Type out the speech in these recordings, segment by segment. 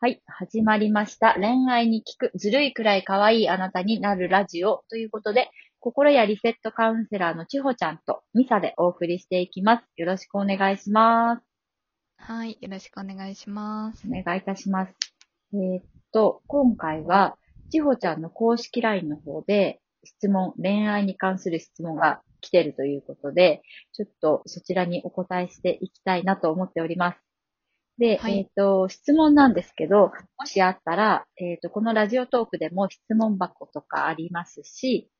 はい、始まりました。恋愛に聞く、ずるいくらい可愛いあなたになるラジオということで、心やリセットカウンセラーのちほちゃんとミサでお送りしていきます。よろしくお願いします。はい、よろしくお願いします。お願いいたします。えーっと、今回は、ちほちゃんの公式 LINE の方で、質問、恋愛に関する質問が来てるということで、ちょっとそちらにお答えしていきたいなと思っております。で、はいえーっと、質問なんですけど、もしあったら、えーっと、このラジオトークでも質問箱とかありますし、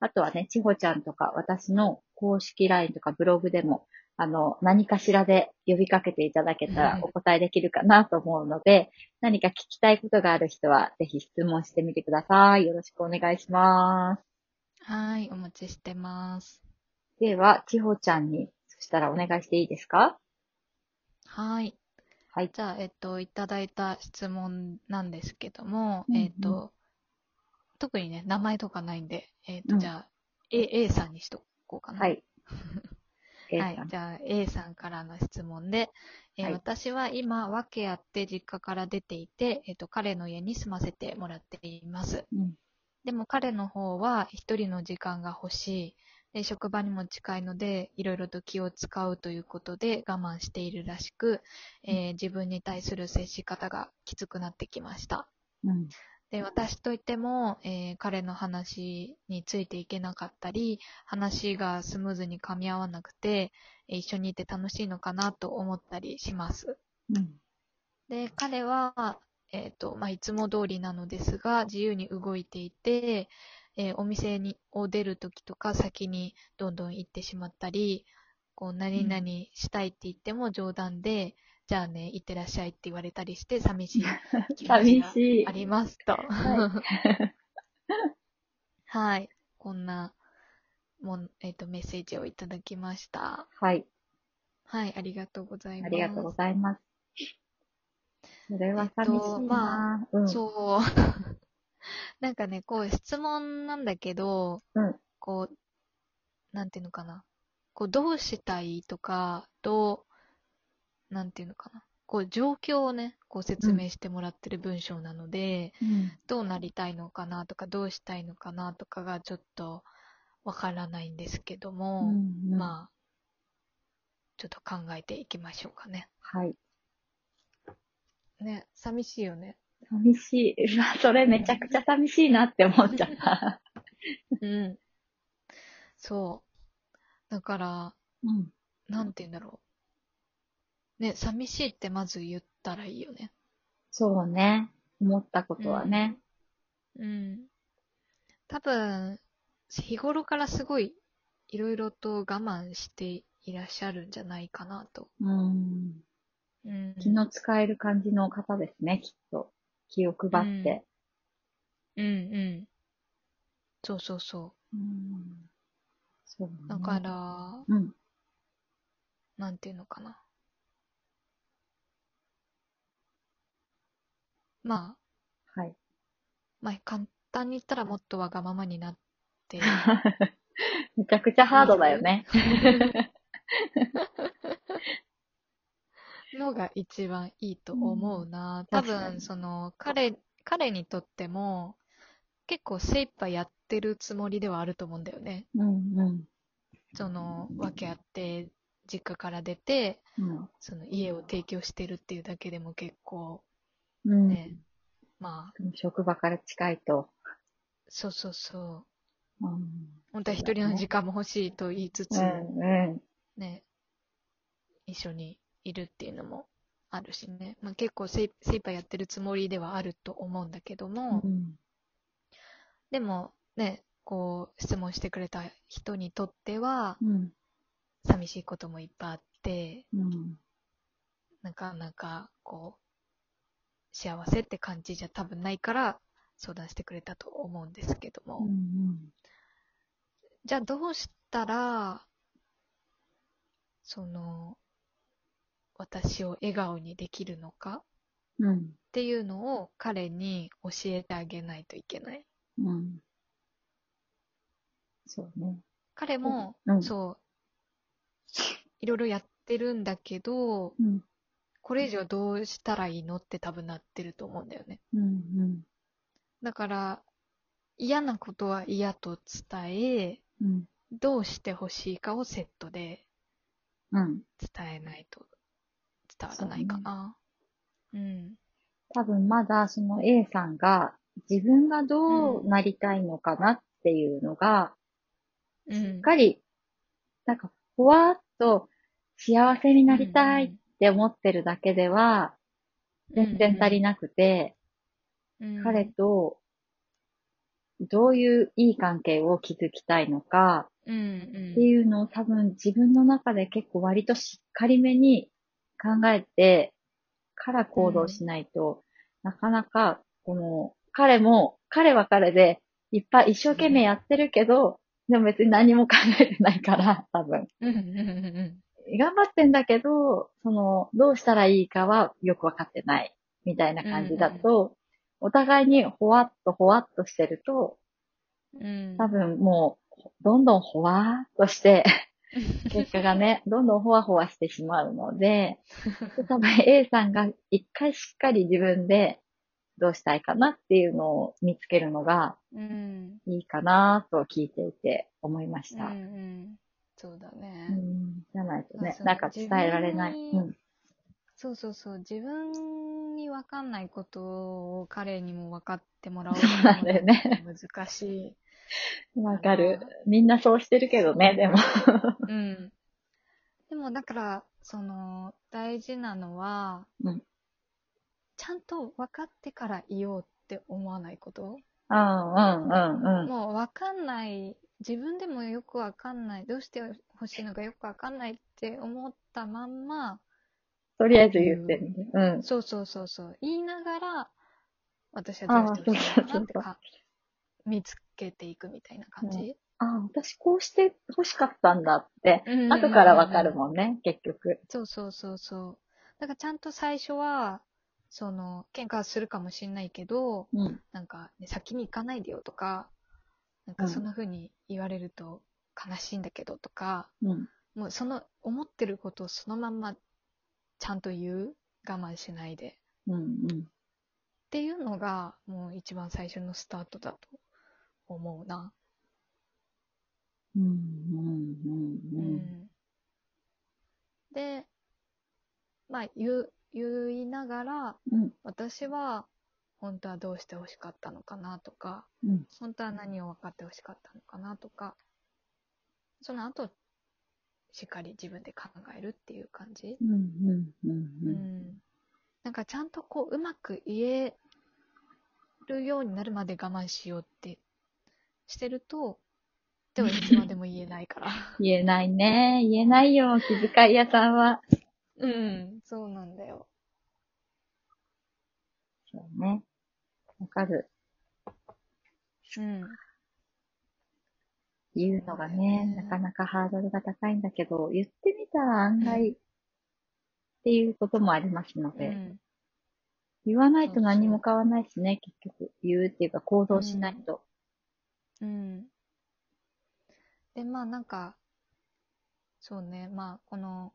あとはね、ちほちゃんとか私の公式 LINE とかブログでも、あの、何かしらで呼びかけていただけたらお答えできるかなと思うので、何か聞きたいことがある人は、ぜひ質問してみてください。よろしくお願いします。はい、お待ちしてます。では、ちほちゃんに、そしたらお願いしていいですか？はい。はい。じゃあ、えっと、いただいた質問なんですけども、うんうんえっと、特にね、名前とかないんで、えっと、うんじゃあ、A, A さんにしとこうかな。はい。はい。じゃあ、A さんからの質問で、えーはい私は今、訳あって実家から出ていて、えっと、彼の家に住ませてもらっています。うん。でも彼の方は一人の時間が欲しい。で、職場にも近いので、いろいろと気を使うということで我慢しているらしく、えー自分に対する接し方がきつくなってきました。うん。で、私といっても、えー彼の話についていけなかったり、話がスムーズに噛み合わなくて、えー一緒にいて楽しいのかなと思ったりします。うん。で、彼は、えっ、と、まあ、いつも通りなのですが、自由に動いていて、えーお店に、を出るときとか先にどんどん行ってしまったり、こう、何々したいって言っても冗談で、じゃあね、行ってらっしゃいって言われたりして、寂しい気持ちが 寂しいあ。りますと。ははい。こんな、もん、えっ、と、メッセージをいただきました。はい。はい、ありがとうございます。ありがとうございます。それは寂しいな、えっとまうん。そう。なんかね、こう質問なんだけど、うんこう、なんていうのかな。こう、どうしたいとか、どう、なんていうのかな。こう、状況をね、こう説明してもらってる文章なので、うん。どうなりたいのかなとか、どうしたいのかなとかがちょっとわからないんですけども、うんうんまあ、ちょっと考えていきましょうかね。はい。ね、寂しいよね。寂しい。うわ、それめちゃくちゃ寂しいなって思っちゃった。うん。そう。だから、うん。なんて言うんだろう。ね、寂しいってまず言ったらいいよね。そうね。思ったことはね。うん。多分、日頃からすごい、いろいろと我慢していらっしゃるんじゃないかなと。うん。うん。気の使える感じの方ですね、きっと。気を配って。うんうん。そうそうそうん。そうねう。だから、うん。なんていうのかな。まあ、はい。まあ、簡単に言ったらもっとわがままになって、めちゃくちゃハードだよね。のが一番いいと思うな。多確かに分、その、彼、彼にとっても、結構精一杯やってるつもりではあると思うんだよね。うんうん。その、訳あって、実家から出て、うん。その家を提供してるっていうだけでも結構、うん。ねまあ、職場から近いと。そうそうそう。うん。本当は一人の時間も欲しいと言いつつ、うんうん。ね、一緒にいるっていうのもあるしね。まあ、結構精精一杯やってるつもりではあると思うんだけども、うん。でもね、こう質問してくれた人にとっては、うん。寂しいこともいっぱいあって、うん。なかなかこう、幸せって感じじゃ多分ないから相談してくれたと思うんですけども、うん。じゃあどうしたら、その、私を笑顔にできるのかうん。っていうのを彼に教えてあげないといけない。うん。そうね。彼も、うんそう、いろいろやってるんだけど、うん。これ以上どうしたらいいのって多分なってると思うんだよね。うんうん。だから、嫌なことは嫌と伝え、うん。どうしてほしいかをセットでうん。伝えないと伝わらないかな。うん。多分まだその A さんが自分がどうなりたいのかなっていうのが、うん。しっかり、なんか、ふわっと幸せになりたいって思ってるだけでは、全然足りなくて、うん彼とどういういい関係を築きたいのかっていうのを多分自分の中で結構割としっかりめに考えてから行動しないと、なかなか、この、彼も、彼は彼でいっぱい一生懸命やってるけど、でも別に何も考えてないから、多分。うんうんうん頑張ってんだけど、その、どうしたらいいかはよくわかってない、みたいな感じだと、お互いにほわっとほわっとしてると、うんうん。多分もう、どんどんほわーっとして、結果がね、どんどんほわほわしてしまうので、多分 A さんが一回しっかり自分でどうしたいかなっていうのを見つけるのがうん。いいかなと聞いていて思いました。うんうん。そうだね。うん、じゃないとねなんか伝えられない。うんそうそうそう。自分に分かんないことを彼にも分かってもらおうと難しい。わかる。みんなそうしてるけどね、でも。うん。でもだから、その、大事なのは、うんちゃんと分かってから言おうって思わないこと？うんうんうんうん。もう分かんない、自分でもよく分かんない、どうして欲しいのかよく分かんないって思ったまんま、とりあえず言ってみる。うん。そうそうそうそう、言いながら、私はどうしてほしいのかなってか見つけていくみたいな感じ？ああ、私こうして欲しかったんだって、うん後からわかるもんね、結局。そうそうそうそう。だからちゃんと最初は、その、喧嘩するかもしれないけど、うん。なんか、ね、先に行かないでよとか、なんかそんな風に言われると悲しいんだけどとか、うん。もうその思ってることをそのまんまちゃんと言う？我慢しないで。うん。うん。っていうのが、もう一番最初のスタートだと思うな。うん。うん。ううん。ん。で、まあ、言う、言いながら、うん。私は本当はどうして欲しかったのかなとか、うん。本当は何を分かって欲しかったのかなとか、その後、しっかり自分で考えるっていう感じ。うん。うん。なんかちゃんとこう、うまく言えるようになるまで我慢しようってしてると、でもいつまでも言えないから。言えないね。言えないよ、気遣い屋さんは。うん、そうなんだよ。そうね。わかる。うん。言うのがね、なかなかハードルが高いんだけど、言ってみたら案外っていうこともありますので、うん。言わないと何も変わらないしね、結局。言うっていうか行動しないと。うん。で、まあなんか、そうね、まあこの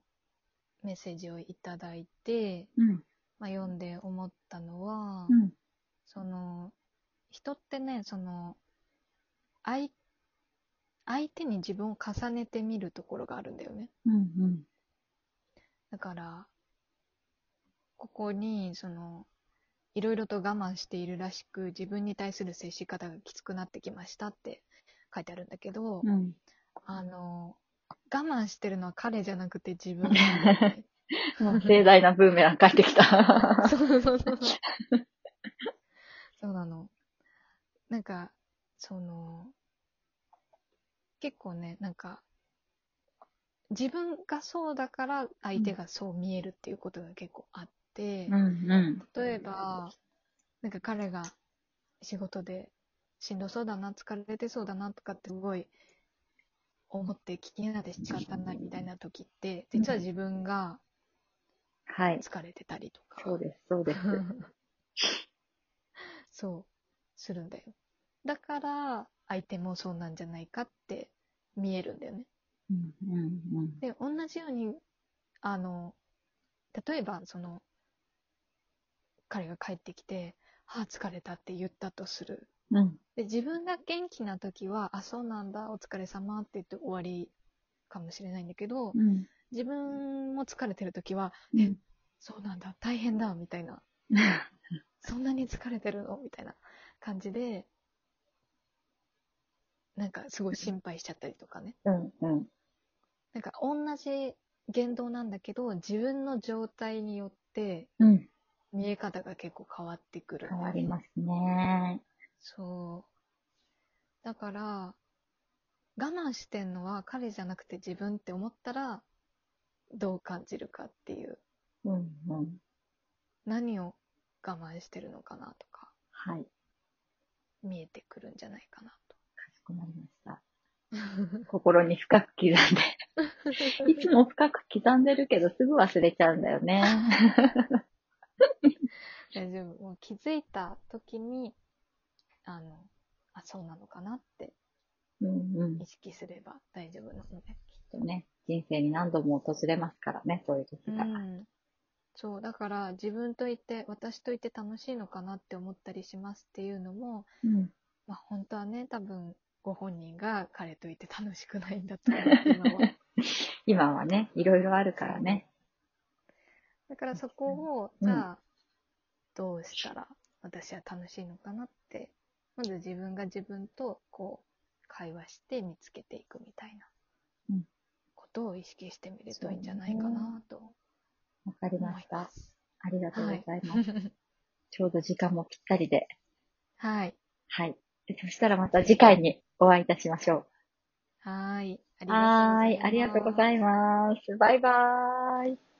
メッセージをいただいて、うん。まあ読んで思ったのは、うん。その、人ってね、その、相、相手に自分を重ねてみるところがあるんだよね。うん。うん。だから、ここに、その、いろいろと我慢しているらしく、自分に対する接し方がきつくなってきましたって書いてあるんだけど、うん。あの、我慢してるのは彼じゃなくて自分なんだよね もう盛大なブーメラン帰ってきた。そうそうそう。そうなの。なんか、その、結構ね、なんか、自分がそうだから相手がそう見えるっていうことが結構あって、うん。うん。例えば、なんか彼が仕事でしんどそうだな、疲れてそうだなとかってすごい思って気になって仕方ないみたいな時って、実は自分がはい。疲れてたりとか。そうです、そうです。そう、するんだよ。だから、相手もそうなんじゃないかって見えるんだよね。うん。うん。で、同じように、あの、例えば、その、彼が帰ってきて、はあ、疲れたって言ったとする。うん。で、自分が元気な時は、あ、そうなんだ、お疲れ様って言って終わりかもしれないんだけど、うん。自分も疲れてる時は、うんそうなんだ、大変だ、みたいな。そんなに疲れてるの？みたいな感じで、なんかすごい心配しちゃったりとかね。うん。うん。なんか同じ言動なんだけど、自分の状態によってうえ方が結構変わってくる。変わりますね。そう。だから、我慢してんのは彼じゃなくて自分って思ったら、どう感じるかっていう。うん。うん。何を我慢してるのかなとか、はい。見えてくるんじゃないかなと。かしこまりました。心に深く刻んで。いつも深く刻んでるけど、すぐ忘れちゃうんだよね。大丈夫。もう気づいた時に、あの、あ、そうなのかなってうんうん。意識すれば大丈夫なので。ね、人生に何度も訪れますからね、そういう時うが。ん。そう、だから自分といて、私といて楽しいのかなって思ったりしますっていうのも、うん。まあ本当はね、多分ご本人が彼といて楽しくないんだと思う、今は。今はね、いろいろあるからね。だからそこを、うんじゃあ、どうしたら私は楽しいのかなって、まず自分が自分とこう、会話して見つけていくみたいなうんことを意識してみるといいんじゃないかなとわかり思ました。ありがとうごはいざいます。ちょうど時間もぴったりで。はい。はい。そしたらまた次回にお会いいたしましょう。はい。はーい。ありがとうございいます。バイバーイ。